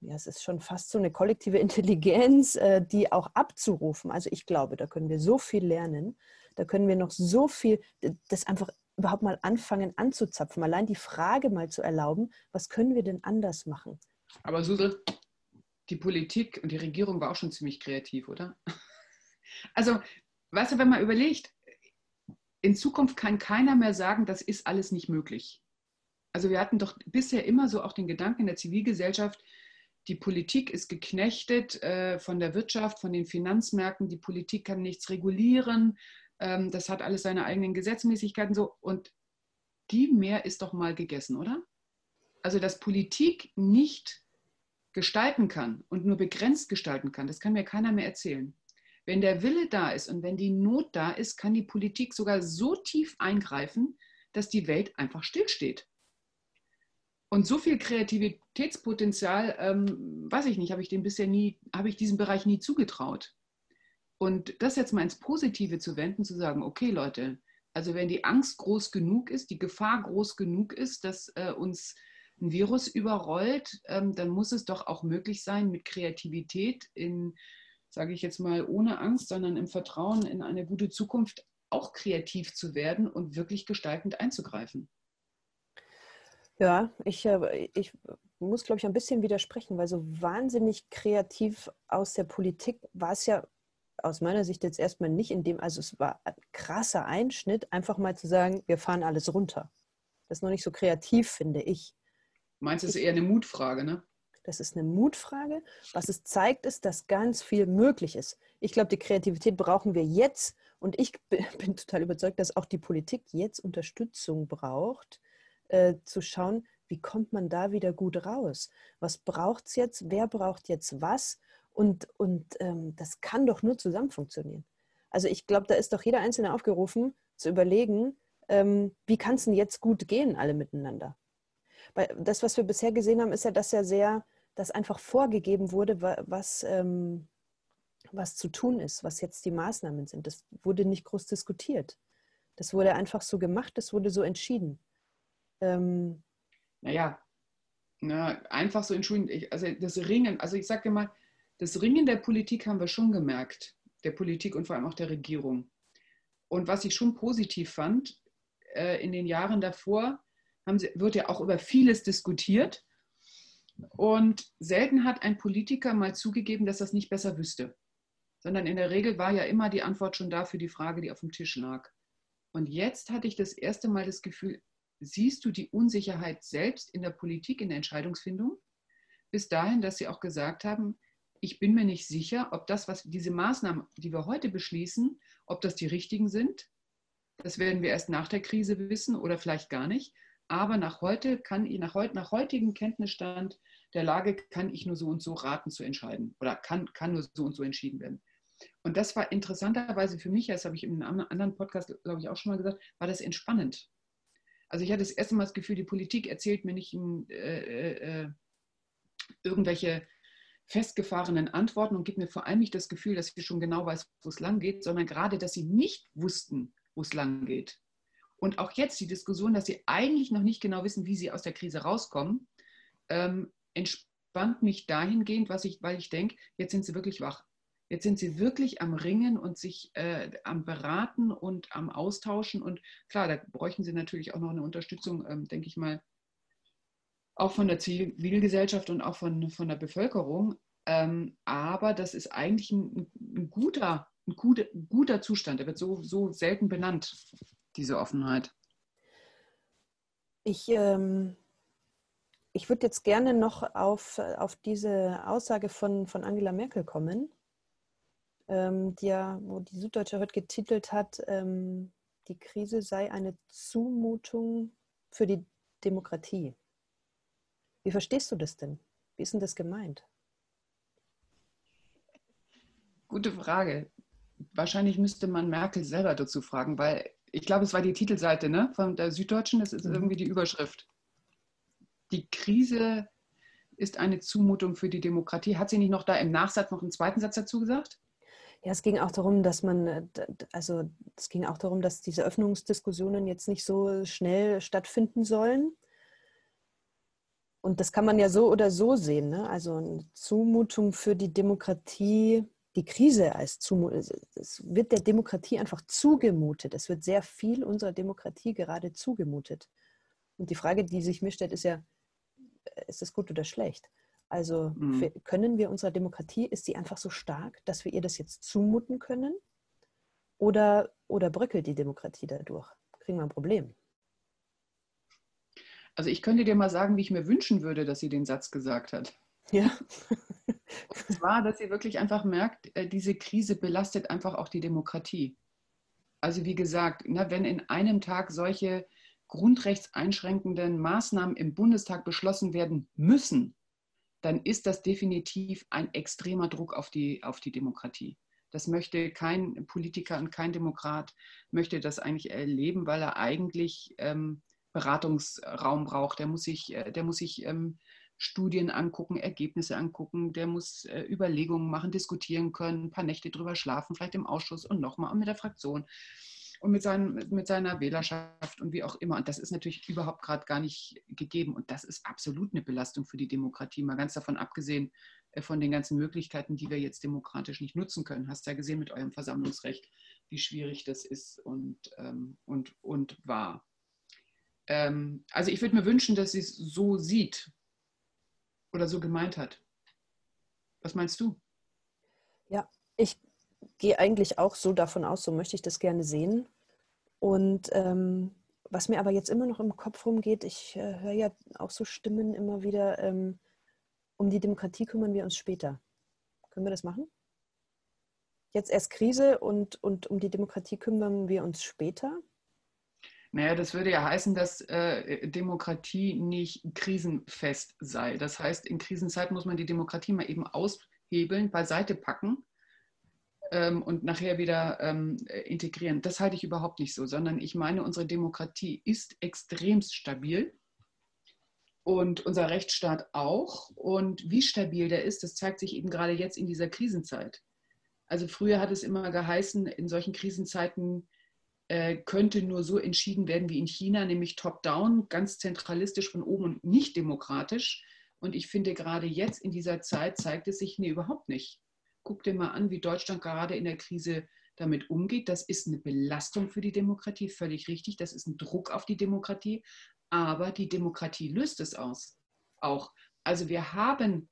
[SPEAKER 1] ja, es ist schon fast so eine kollektive Intelligenz, äh, die auch abzurufen. Also ich glaube, da können wir so viel lernen. Da können wir noch so viel, das einfach überhaupt mal anfangen anzuzapfen. Allein die Frage mal zu erlauben, was können wir denn anders machen?
[SPEAKER 2] Aber Susel, die Politik und die Regierung war auch schon ziemlich kreativ, oder? Also, weißt du, wenn man überlegt, in Zukunft kann keiner mehr sagen, das ist alles nicht möglich. Also wir hatten doch bisher immer so auch den Gedanken in der Zivilgesellschaft, die Politik ist geknechtet äh, von der Wirtschaft, von den Finanzmärkten, die Politik kann nichts regulieren, ähm, das hat alles seine eigenen Gesetzmäßigkeiten so. Und die mehr ist doch mal gegessen, oder? Also, dass Politik nicht gestalten kann und nur begrenzt gestalten kann, das kann mir keiner mehr erzählen. Wenn der Wille da ist und wenn die Not da ist, kann die Politik sogar so tief eingreifen, dass die Welt einfach stillsteht. Und so viel Kreativitätspotenzial, ähm, weiß ich nicht, habe ich dem bisher nie, habe ich diesem Bereich nie zugetraut. Und das jetzt mal ins Positive zu wenden, zu sagen, okay Leute, also wenn die Angst groß genug ist, die Gefahr groß genug ist, dass äh, uns ein Virus überrollt, ähm, dann muss es doch auch möglich sein, mit Kreativität in, sage ich jetzt mal, ohne Angst, sondern im Vertrauen in eine gute Zukunft auch kreativ zu werden und wirklich gestaltend einzugreifen.
[SPEAKER 1] Ja, ich, äh, ich muss, glaube ich, ein bisschen widersprechen, weil so wahnsinnig kreativ aus der Politik war es ja aus meiner Sicht jetzt erstmal nicht in dem, also es war ein krasser Einschnitt, einfach mal zu sagen, wir fahren alles runter. Das ist noch nicht so kreativ, finde ich.
[SPEAKER 2] Meinst du, es ist eher eine Mutfrage, ne?
[SPEAKER 1] Das ist eine Mutfrage. Was es zeigt, ist, dass ganz viel möglich ist. Ich glaube, die Kreativität brauchen wir jetzt. Und ich bin total überzeugt, dass auch die Politik jetzt Unterstützung braucht, äh, zu schauen, wie kommt man da wieder gut raus? Was braucht es jetzt? Wer braucht jetzt was? Und, und ähm, das kann doch nur zusammen funktionieren. Also ich glaube, da ist doch jeder Einzelne aufgerufen, zu überlegen, ähm, wie kann es denn jetzt gut gehen, alle miteinander. Weil das, was wir bisher gesehen haben, ist ja, dass ja sehr, dass einfach vorgegeben wurde, was, ähm, was zu tun ist, was jetzt die Maßnahmen sind. Das wurde nicht groß diskutiert. Das wurde einfach so gemacht, das wurde so entschieden.
[SPEAKER 2] Ähm, naja, na, einfach so entschieden. Also das Ringen, also ich sage mal, das Ringen der Politik haben wir schon gemerkt, der Politik und vor allem auch der Regierung. Und was ich schon positiv fand, äh, in den Jahren davor sie, wird ja auch über vieles diskutiert. Und selten hat ein Politiker mal zugegeben, dass er es nicht besser wüsste. Sondern in der Regel war ja immer die Antwort schon da für die Frage, die auf dem Tisch lag. Und jetzt hatte ich das erste Mal das Gefühl, siehst du die Unsicherheit selbst in der Politik, in der Entscheidungsfindung? Bis dahin, dass sie auch gesagt haben, ich bin mir nicht sicher, ob das, was diese Maßnahmen, die wir heute beschließen, ob das die richtigen sind. Das werden wir erst nach der Krise wissen oder vielleicht gar nicht. Aber nach heute kann ich, nach, heut, nach heutigem Kenntnisstand der Lage kann ich nur so und so raten zu entscheiden oder kann, kann nur so und so entschieden werden. Und das war interessanterweise für mich, das habe ich in einem anderen Podcast, glaube ich, auch schon mal gesagt, war das entspannend. Also ich hatte das erste Mal das Gefühl, die Politik erzählt mir nicht äh, äh, äh irgendwelche festgefahrenen Antworten und gibt mir vor allem nicht das Gefühl, dass sie schon genau weiß, wo es lang geht, sondern gerade, dass sie nicht wussten, wo es lang geht. Und auch jetzt die Diskussion, dass sie eigentlich noch nicht genau wissen, wie sie aus der Krise rauskommen, ähm, entspannt mich dahingehend, was ich, weil ich denke, jetzt sind sie wirklich wach. Jetzt sind sie wirklich am Ringen und sich äh, am Beraten und am Austauschen. Und klar, da bräuchten sie natürlich auch noch eine Unterstützung, ähm, denke ich mal, auch von der Zivilgesellschaft und auch von, von der Bevölkerung. Ähm, aber das ist eigentlich ein, ein guter, ein guter, guter Zustand. Der wird so, so selten benannt, diese Offenheit.
[SPEAKER 1] Ich, ähm, ich würde jetzt gerne noch auf, auf diese Aussage von, von Angela Merkel kommen ähm, die ja, wo die Süddeutsche heute getitelt hat, ähm, die Krise sei eine Zumutung für die Demokratie. Wie verstehst du das denn? Wie ist denn das gemeint?
[SPEAKER 2] Gute Frage. Wahrscheinlich müsste man Merkel selber dazu fragen, weil ich glaube, es war die Titelseite ne, von der Süddeutschen, das ist mhm. irgendwie die Überschrift. Die Krise ist eine Zumutung für die Demokratie. Hat sie nicht noch da im Nachsatz noch einen zweiten Satz dazu gesagt?
[SPEAKER 1] Ja, es ging auch darum, dass man, äh, also es ging auch darum, dass diese Öffnungsdiskussionen jetzt nicht so schnell stattfinden sollen. Und das kann man ja so oder so sehen. Ne? Also eine Zumutung für die Demokratie, die Krise als Zumutung. Es wird der Demokratie einfach zugemutet. Es wird sehr viel unserer Demokratie gerade zugemutet. Und die Frage, die sich mir stellt, ist ja, äh, ist das gut oder schlecht? Also mhm. können wir unserer Demokratie, ist sie einfach so stark, dass wir ihr das jetzt zumuten können? Oder, oder bröckelt die Demokratie dadurch? Kriegen wir ein Problem?
[SPEAKER 2] Also ich könnte dir mal sagen, wie ich mir wünschen würde, dass sie den Satz gesagt hat.
[SPEAKER 1] Ja.
[SPEAKER 2] Und zwar, dass sie wirklich einfach merkt, äh, diese Krise belastet einfach auch die Demokratie. Also wie gesagt, wenn in einem Tag solche grundrechtseinschränkenden Maßnahmen im Bundestag beschlossen werden müssen, dann ist das definitiv ein extremer Druck auf die, auf die Demokratie. Das möchte kein Politiker und kein Demokrat möchte das eigentlich erleben, weil er eigentlich ähm, Beratungsraum braucht. Der muss sich, äh, der muss sich ähm, Studien angucken, Ergebnisse angucken, der muss äh, Überlegungen machen, diskutieren können, ein paar Nächte drüber schlafen, vielleicht im Ausschuss und nochmal und mit der Fraktion und mit, seinen, mit seiner Wählerschaft und wie auch immer. Und das ist natürlich überhaupt gerade gar nicht gegeben. Und das ist absolut eine Belastung für die Demokratie, mal ganz davon abgesehen äh, von den ganzen Möglichkeiten, die wir jetzt demokratisch nicht nutzen können. Hast ja gesehen mit eurem Versammlungsrecht, wie schwierig das ist und, ähm, und, und war. Ähm, also ich würde mir wünschen, dass sie es so sieht oder so gemeint hat. Was meinst du?
[SPEAKER 1] Ja, ich gehe eigentlich auch so davon aus, so möchte ich das gerne sehen. Und ähm, was mir aber jetzt immer noch im Kopf rumgeht, ich äh, höre ja auch so Stimmen immer wieder, ähm, um die Demokratie kümmern wir uns später. Können wir das machen? Jetzt erst Krise und, und um die Demokratie kümmern wir uns später?
[SPEAKER 2] Naja, das würde ja heißen, dass äh, Demokratie nicht krisenfest sei. Das heißt, in Krisenzeiten muss man die Demokratie mal eben aushebeln, beiseite packen ähm, und nachher wieder ähm, integrieren. Das halte ich überhaupt nicht so, sondern ich meine, unsere Demokratie ist extremst stabil und unser Rechtsstaat auch. Und wie stabil der ist, das zeigt sich eben gerade jetzt in dieser Krisenzeit. Also früher hat es immer geheißen, in solchen Krisenzeiten könnte nur so entschieden werden wie in China, nämlich top-down, ganz zentralistisch von oben und nicht demokratisch. Und ich finde, gerade jetzt in dieser Zeit zeigt es sich, nee, überhaupt nicht guck dir mal an, wie Deutschland gerade in der Krise damit umgeht. Das ist eine Belastung für die Demokratie, völlig richtig. Das ist ein Druck auf die Demokratie. Aber die Demokratie löst es aus. Auch. Also wir haben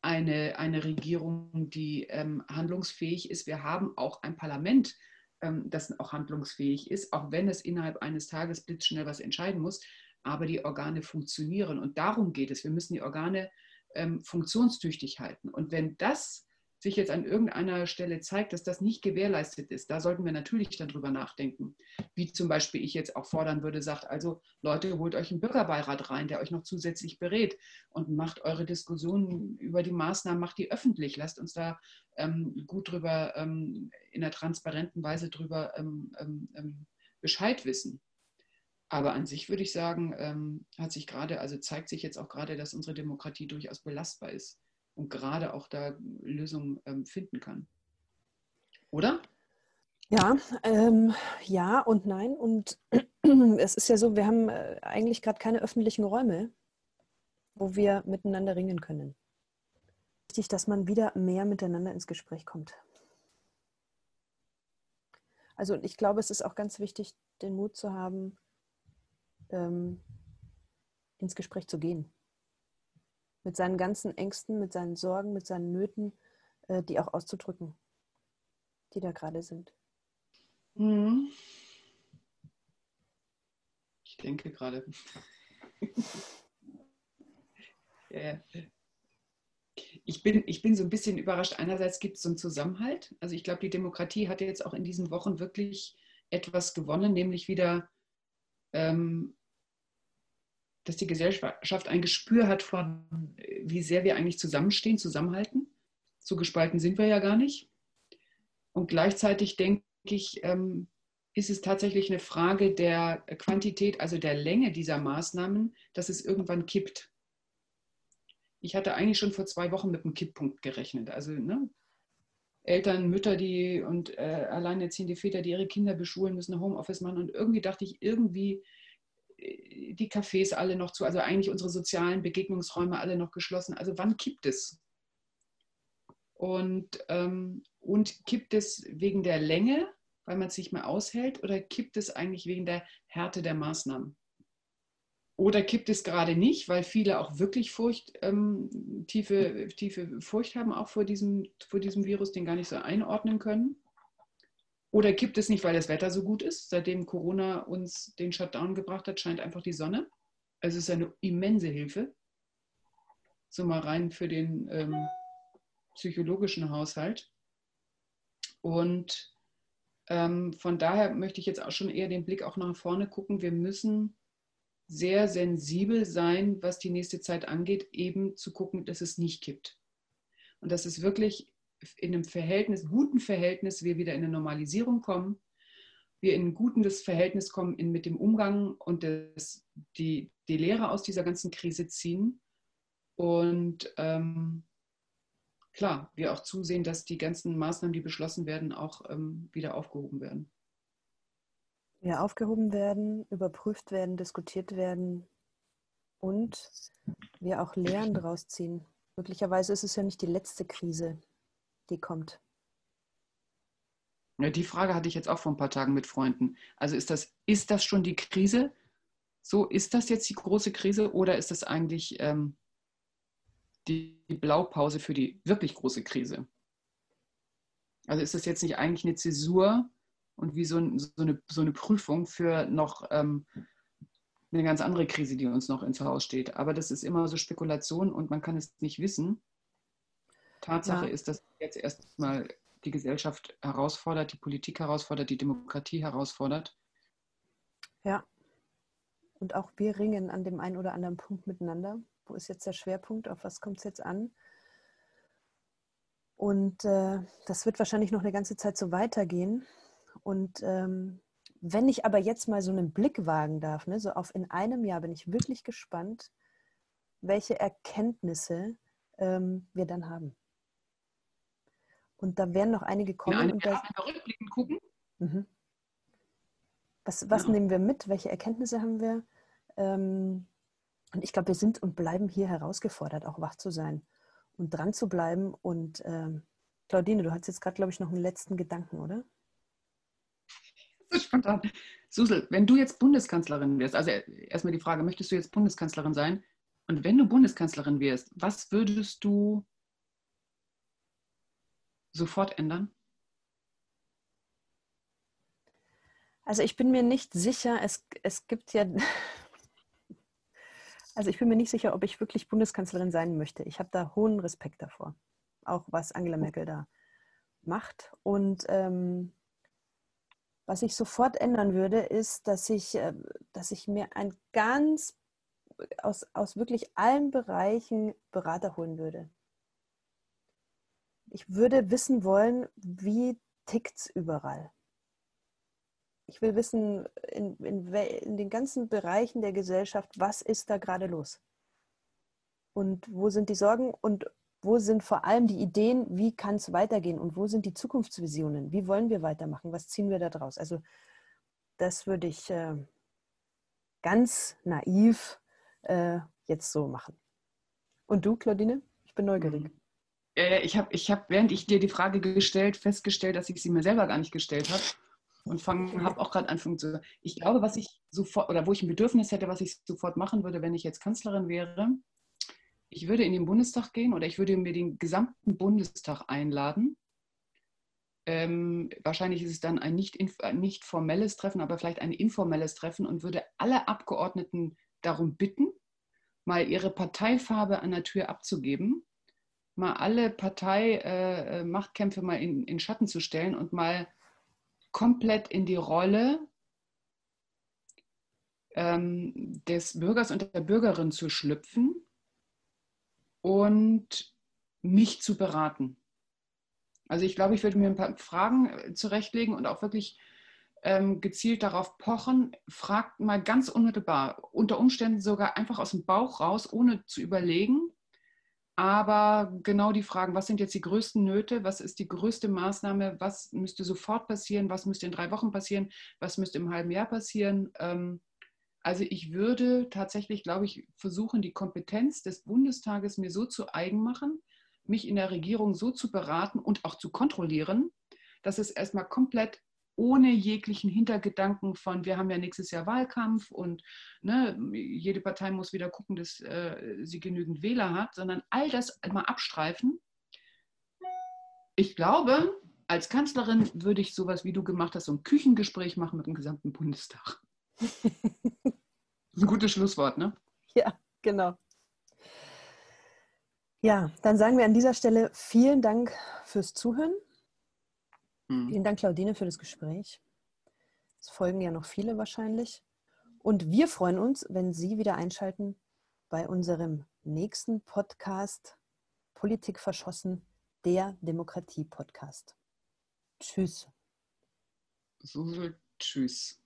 [SPEAKER 2] eine, eine Regierung, die ähm, handlungsfähig ist. Wir haben auch ein Parlament, das auch handlungsfähig ist, auch wenn es innerhalb eines Tages blitzschnell was entscheiden muss. Aber die Organe funktionieren. Und darum geht es. Wir müssen die Organe ähm, funktionstüchtig halten. Und wenn das sich jetzt an irgendeiner Stelle zeigt, dass das nicht gewährleistet ist, da sollten wir natürlich darüber nachdenken. Wie zum Beispiel ich jetzt auch fordern würde, sagt also, Leute, holt euch einen Bürgerbeirat rein, der euch noch zusätzlich berät und macht eure Diskussionen über die Maßnahmen, macht die öffentlich, lasst uns da ähm, gut drüber, ähm, in einer transparenten Weise drüber ähm, ähm, ähm Bescheid wissen. Aber an sich würde ich sagen, ähm, hat sich gerade, also zeigt sich jetzt auch gerade, dass unsere Demokratie durchaus belastbar ist und gerade auch da Lösungen ähm, finden kann. Oder?
[SPEAKER 1] Ja, ähm, ja und nein. Und es ist ja so, wir haben äh, eigentlich gerade keine öffentlichen Räume. wo wir miteinander ringen können. Wichtig, dass man wieder mehr miteinander ins Gespräch kommt. Also ich glaube, es ist auch ganz wichtig, den Mut zu haben, ähm, ins Gespräch zu gehen. Mit seinen ganzen Ängsten, mit seinen Sorgen, mit seinen Nöten, äh, die auch auszudrücken, die da gerade sind.
[SPEAKER 2] Mhm. Ich denke gerade. ja. Ich bin, ich bin so ein bisschen überrascht. Einerseits gibt es so einen Zusammenhalt. Also ich glaube, die Demokratie hat jetzt auch in diesen Wochen wirklich etwas gewonnen, nämlich wieder, ähm, dass die Gesellschaft ein Gespür hat von, wie sehr wir eigentlich zusammenstehen, zusammenhalten. So gespalten sind wir ja gar nicht. Und gleichzeitig denke ich, ähm, ist es tatsächlich eine Frage der Quantität, also der Länge dieser Maßnahmen, dass es irgendwann kippt. Ich hatte eigentlich schon vor zwei Wochen mit einem Kipppunkt gerechnet. Also ne, Eltern, Mütter, die und äh, alleinerziehende Väter, die ihre Kinder beschulen müssen, Homeoffice machen. Und irgendwie dachte ich, irgendwie die Cafés alle noch zu, also eigentlich unsere sozialen Begegnungsräume alle noch geschlossen. Also wann kippt es? Und, ähm, und kippt es wegen der Länge, weil man es nicht mehr aushält, oder kippt es eigentlich wegen der Härte der Maßnahmen? Oder kippt es gerade nicht, weil viele auch wirklich Furcht, ähm, tiefe, tiefe Furcht haben, auch vor diesem, vor diesem Virus, den gar nicht so einordnen können? Oder kippt es nicht, weil das Wetter so gut ist? Seitdem Corona uns den Shutdown gebracht hat, scheint einfach die Sonne. Also es ist eine immense Hilfe. So mal rein für den ähm, psychologischen Haushalt. Und ähm, von daher möchte ich jetzt auch schon eher den Blick auch nach vorne gucken. Wir müssen sehr sensibel sein, was die nächste Zeit angeht, eben zu gucken, dass es nicht kippt. Und dass es wirklich in einem Verhältnis, guten Verhältnis, wir wieder in eine Normalisierung kommen, wir in ein gutes Verhältnis kommen in, mit dem Umgang und das, die, die Lehre aus dieser ganzen Krise ziehen. Und ähm, klar, wir auch zusehen, dass die ganzen Maßnahmen, die beschlossen werden, auch ähm, wieder aufgehoben werden
[SPEAKER 1] ja, aufgehoben werden, überprüft werden, diskutiert werden und wir auch Lehren daraus ziehen. Möglicherweise ist es ja nicht die letzte Krise, die kommt.
[SPEAKER 2] Ja, die Frage hatte ich jetzt auch vor ein paar Tagen mit Freunden. Also ist das, ist das schon die Krise? So, ist das jetzt die große Krise oder ist das eigentlich ähm, die Blaupause für die wirklich große Krise? Also ist das jetzt nicht eigentlich eine Zäsur und wie so, ein, so, eine, so eine Prüfung für noch ähm, eine ganz andere Krise, die uns noch ins Haus steht. Aber das ist immer so Spekulation und man kann es nicht wissen. Tatsache ja. ist, dass jetzt erstmal die Gesellschaft herausfordert, die Politik herausfordert, die Demokratie herausfordert.
[SPEAKER 1] Ja. Und auch wir ringen an dem einen oder anderen Punkt miteinander. Wo ist jetzt der Schwerpunkt? Auf was kommt es jetzt an? Und äh, das wird wahrscheinlich noch eine ganze Zeit so weitergehen. Und ähm, wenn ich aber jetzt mal so einen Blick wagen darf, ne, so auf in einem Jahr, bin ich wirklich gespannt, welche Erkenntnisse ähm, wir dann haben. Und da werden noch einige kommen.
[SPEAKER 2] Ja, und das, rückblickend gucken. Mhm.
[SPEAKER 1] Was, was ja. nehmen wir mit? Welche Erkenntnisse haben wir? Ähm, und ich glaube, wir sind und bleiben hier herausgefordert, auch wach zu sein und dran zu bleiben. Und ähm, Claudine, du hast jetzt gerade, glaube ich, noch einen letzten Gedanken, oder?
[SPEAKER 2] so spontan. Susel, wenn du jetzt Bundeskanzlerin wirst, also erstmal die Frage, möchtest du jetzt Bundeskanzlerin sein? Und wenn du Bundeskanzlerin wirst, was würdest du sofort ändern?
[SPEAKER 1] Also ich bin mir nicht sicher, es, es gibt ja, also ich bin mir nicht sicher, ob ich wirklich Bundeskanzlerin sein möchte. Ich habe da hohen Respekt davor, auch was Angela Merkel da macht. Und ähm, was ich sofort ändern würde, ist, dass ich, äh, dass ich mir ein ganz aus, aus wirklich allen Bereichen Berater holen würde. Ich würde wissen wollen, wie tickt es überall. Ich will wissen, in, in, in den ganzen Bereichen der Gesellschaft, was ist da gerade los? Und wo sind die Sorgen und wo sind vor allem die Ideen, wie kann es weitergehen und wo sind die Zukunftsvisionen? Wie wollen wir weitermachen? Was ziehen wir da draus? Also das würde ich äh, ganz naiv äh, jetzt so machen. Und du, Claudine? Ich bin neugierig. Mhm.
[SPEAKER 2] Äh, ich habe, ich hab, während ich dir die Frage gestellt, festgestellt, dass ich sie mir selber gar nicht gestellt habe. Und habe auch gerade angefangen zu. Ich glaube, was ich sofort, oder wo ich ein Bedürfnis hätte, was ich sofort machen würde, wenn ich jetzt Kanzlerin wäre, ich würde in den Bundestag gehen oder ich würde mir den gesamten Bundestag einladen. Ähm, wahrscheinlich ist es dann ein nicht, nicht formelles Treffen, aber vielleicht ein informelles Treffen und würde alle Abgeordneten darum bitten, mal ihre Parteifarbe an der Tür abzugeben mal alle Partei-Machtkämpfe äh, mal in, in Schatten zu stellen und mal komplett in die Rolle ähm, des Bürgers und der Bürgerin zu schlüpfen und mich zu beraten. Also ich glaube, ich würde mir ein paar Fragen äh, zurechtlegen und auch wirklich ähm, gezielt darauf pochen, fragt mal ganz unmittelbar, unter Umständen sogar einfach aus dem Bauch raus, ohne zu überlegen, aber genau die Fragen, was sind jetzt die größten Nöte, was ist die größte Maßnahme, was müsste sofort passieren, was müsste in drei Wochen passieren, was müsste im halben Jahr passieren. Ähm, also ich würde tatsächlich, glaube ich, versuchen, die Kompetenz des Bundestages mir so zu eigen machen, mich in der Regierung so zu beraten und auch zu kontrollieren, dass es erstmal komplett ohne jeglichen Hintergedanken von, wir haben ja nächstes Jahr Wahlkampf und ne, jede Partei muss wieder gucken, dass äh, sie genügend Wähler hat, sondern all das mal abstreifen. Ich glaube, als Kanzlerin würde ich sowas, wie du gemacht hast, so ein Küchengespräch machen mit dem gesamten Bundestag. ein gutes Schlusswort, ne?
[SPEAKER 1] Ja, genau. Ja, dann sagen wir an dieser Stelle vielen Dank fürs Zuhören. Mhm. Vielen Dank, Claudine, für das Gespräch. Es folgen ja noch viele wahrscheinlich. Und wir freuen uns, wenn Sie wieder einschalten bei unserem nächsten Podcast Politik verschossen, der Demokratie-Podcast. Tschüss.
[SPEAKER 2] So, tschüss.